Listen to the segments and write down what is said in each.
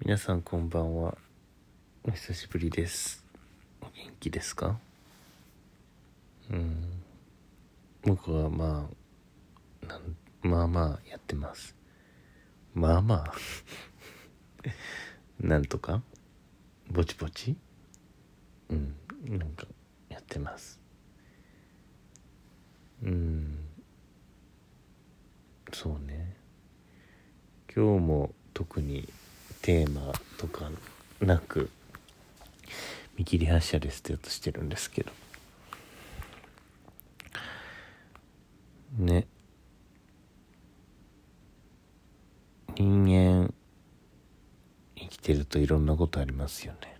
皆さんこんばんは。お久しぶりです。お元気ですか？うん。僕はまあなんまあまあやってます。まあまあ。なんとか？ぼちぼち？うん。なんかやってます。うん。そうね。今日も特にテーマとかなく見切り発車で捨てようとしてるんですけど。ね。人間生きてるといろんなことありますよね。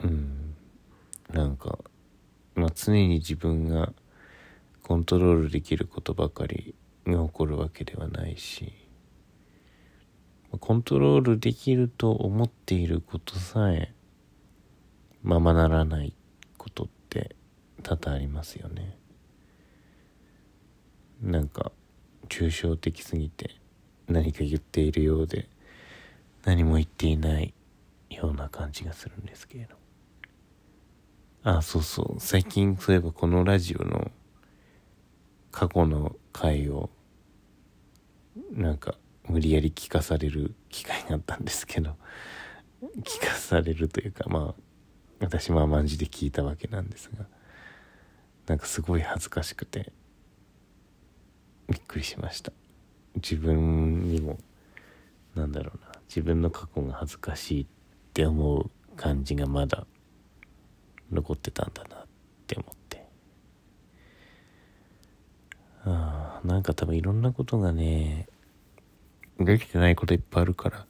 うん。なんか、まあ、常に自分がコントロールできることばかりが起こるわけではないしコントロールできると思っていることさえままならないことって多々ありますよね。なんか抽象的すぎて何か言っているようで何も言っていないような感じがするんですけれど。あそうそう。最近そういえばこのラジオの過去の回をなんか無理やり聞かされる機会があったんですけど聞かされるというかまあ私も甘んじで聞いたわけなんですがなんかすごい恥ずかしくてびっくりしました。自分にもなんだろうな自分の過去が恥ずかしいって思う感じがまだ残ってたんだなって思って。ああなんか多分いろんなことがねできてないこといっぱいあるから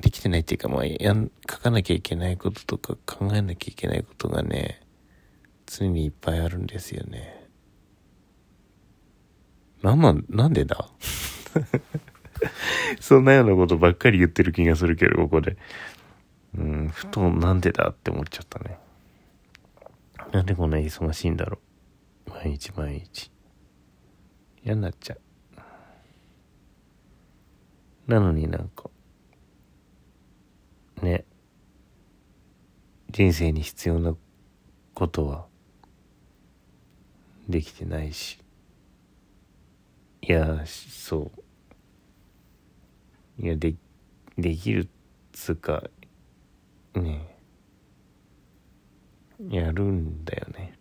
できてないっていうかまあやん書かなきゃいけないこととか考えなきゃいけないことがね常にいっぱいあるんですよね。なんなんなんでだ？そんなようなことばっかり言ってる気がするけどここで。うんふとなんでだって思っちゃったね。なんでこんな忙しいんだろう。毎日毎日。嫌になっちゃうなのになんか、ね、人生に必要なことはできてないし、いや、そう。いや、で、できるっつうか、ねやるんだよね。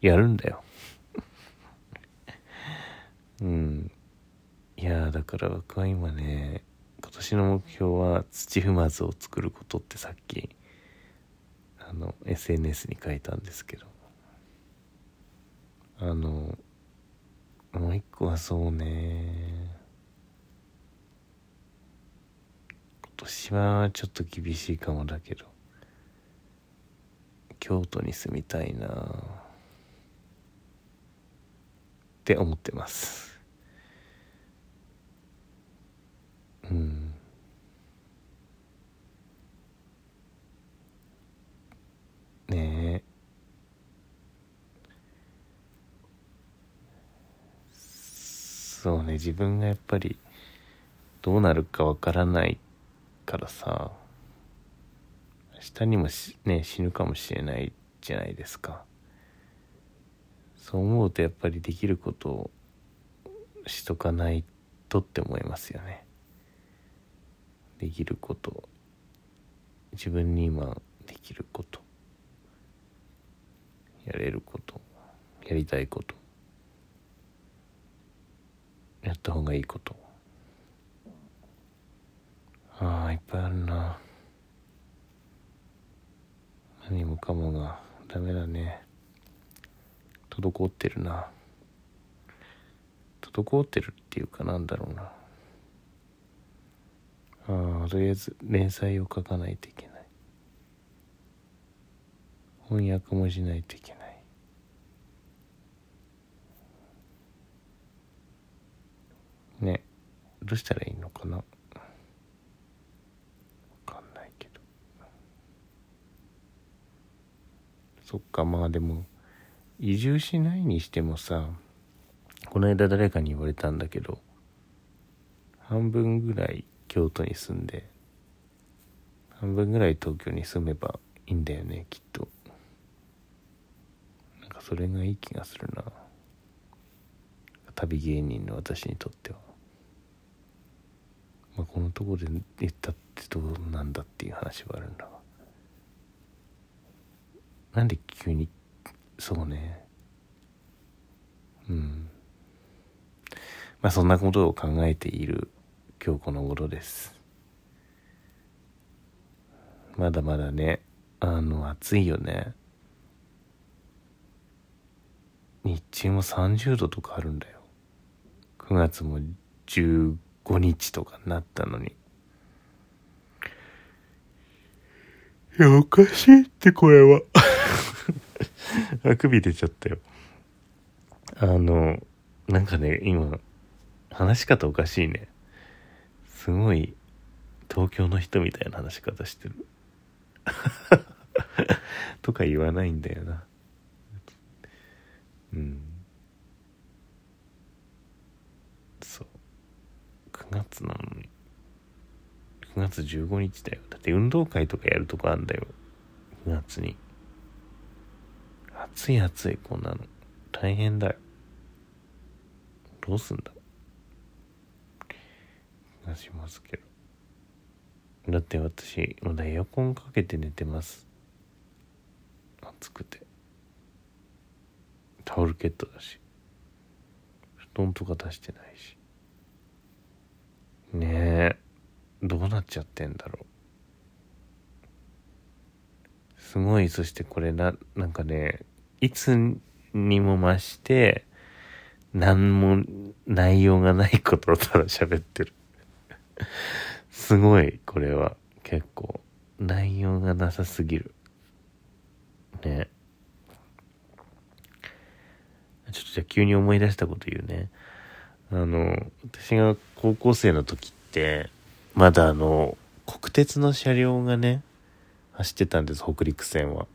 やるんだよ。うん。いやだから僕は今ね今年の目標は土踏まずを作ることってさっきあの SNS に書いたんですけどあのもう一個はそうね今年はちょっと厳しいかもだけど京都に住みたいなって思ってますうん。ねえ。そうね自分がやっぱりどうなるかわからないからさ明日にもね死ぬかもしれないじゃないですか。そう思うとやっぱりできることをしとかないとって思いますよね。できること。自分に今できること。やれること。やりたいこと。やった方がいいこと。ああいっぱいあるな。何もかもが。ダメだね。滞ってるな。滞ってるっていうかなんだろうな。あとりあえず連載を書かないといけない。翻訳もしないといけない。ねどうしたらいいのかな？わかんないけど。そっかまあでも移住しないにしてもさこの間誰かに言われたんだけど半分ぐらい京都に住んで半分ぐらい東京に住めばいいんだよねきっと。なんかそれがいい気がするな。旅芸人の私にとっては、まあ、このとこで言ったってどうなんだっていう話はあるんだがなんで急にそうね。うん。まあそんなことを考えている今日この頃です。まだまだねあの暑いよね。日中も30度とかあるんだよ。9月も15日とかなったのに。いやおかしいってこれは。あくび出ちゃったよ。あのなんかね今話し方おかしいねすごい東京の人みたいな話し方してる。とか言わないんだよな。うん。そう。9月なのに。9月15日だよ。だって運動会とかやるとこあんだよ。9月に。暑い暑いこんなの。大変だよ。どうすんだ。がしますけど。だって私まだエアコンかけて寝てます。暑くて。タオルケットだし。布団とか出してないし。ねえ。どうなっちゃってんだろう。すごい。そしてこれななんかねいつにも増して何も内容がないことをただ喋ってる。すごいこれは。結構内容がなさすぎる。ね。ちょっとじゃ急に思い出したこと言うね。あの私が高校生の時ってまだあの国鉄の車両がね走ってたんです北陸線は。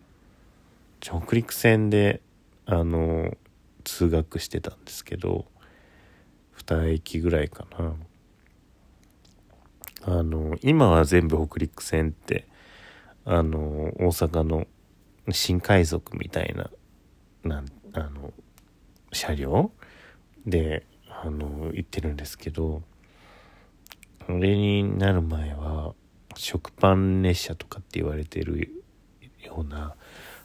北陸線であの通学してたんですけど2駅ぐらいかな。あの今は全部北陸線ってあの大阪の新海賊みたいななんあの車両？であの行ってるんですけどあれになる前は食パン列車とかって言われてるような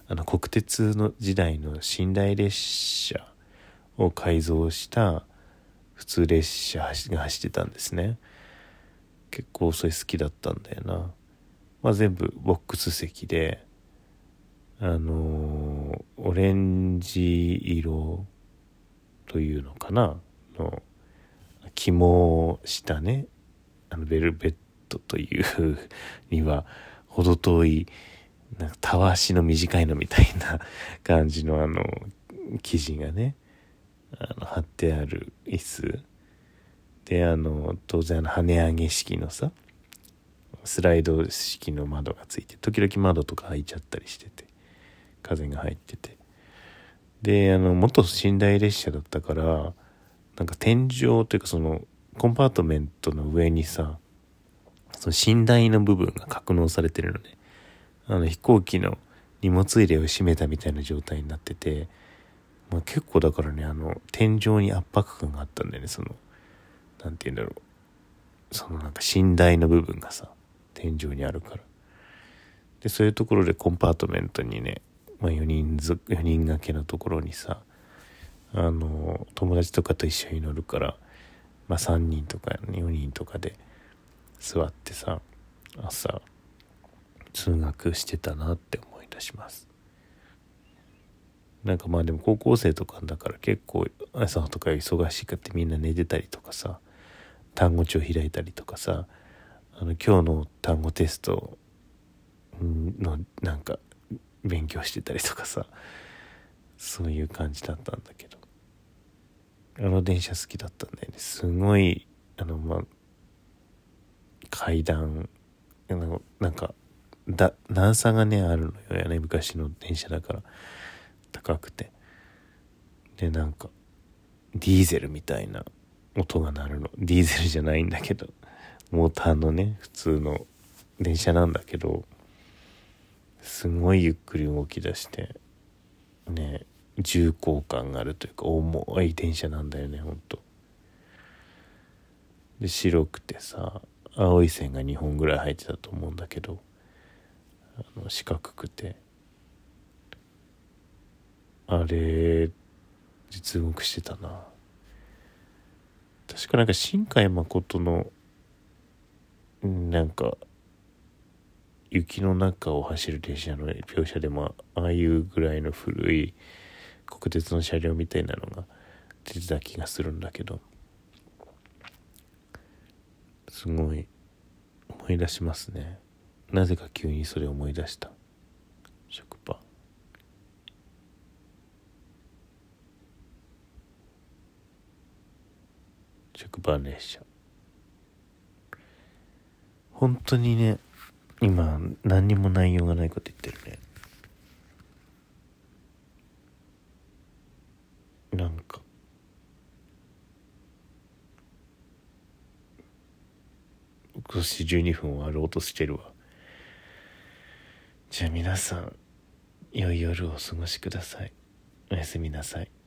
あの国鉄の時代の寝台列車を改造した普通列車が走ってたんですね。結構それ好きだったんだよな。まあ全部ボックス席であのー、オレンジ色というのかな？の肝をしたね。あのベルベットという には程遠いなんかたわしの短いのみたいな感じのあの生地がねあの貼ってある椅子。であの当然跳ね上げ式のさスライド式の窓がついて時々窓とか開いちゃったりしてて風が入ってて。であの元寝台列車だったからなんか天井というかそのコンパートメントの上にさその寝台の部分が格納されてるのね。あの飛行機の荷物入れを閉めたみたいな状態になってて、まあ、結構だからねあの天井に圧迫感があったんだよねその何て言うんだろう。そのなんか寝台の部分がさ天井にあるから。でそういうところでコンパートメントにね、まあ、4人ず4人掛けのところにさあの友達とかと一緒に乗るから、まあ、3人とか4人とかで座ってさ朝通学してたなって思い出します。なんかまあでも高校生とかだから結構朝とか忙しいかってみんな寝てたりとかさ単語帳開いたりとかさあの今日の単語テストのなんか勉強してたりとかさそういう感じだったんだけど。あの電車好きだったんだよね。すごいあのまあ階段なんかだ段差がねあるのよね。昔の電車だから。高くて。でなんかディーゼルみたいな音が鳴るの。ディーゼルじゃないんだけど。モーターのね普通の電車なんだけど。すごいゆっくり動き出して。ね重厚感があるというか重い電車なんだよねほんと。で白くてさ青い線が2本ぐらい入ってたと思うんだけど。あの四角くて。あれ実目してたな。確かなんか新海誠のなんか雪の中を走る電車の描写でもああいうぐらいの古い国鉄の車両みたいなのが出てた気がするんだけどすごい思い出しますね。なぜか急にそれ思い出した食パン食パン列車本当にね今何にも内容がないこと言ってるね。なんか。今年12分終わろうとしてるわ。じゃあ皆さん良い夜をお過ごしください。おやすみなさい。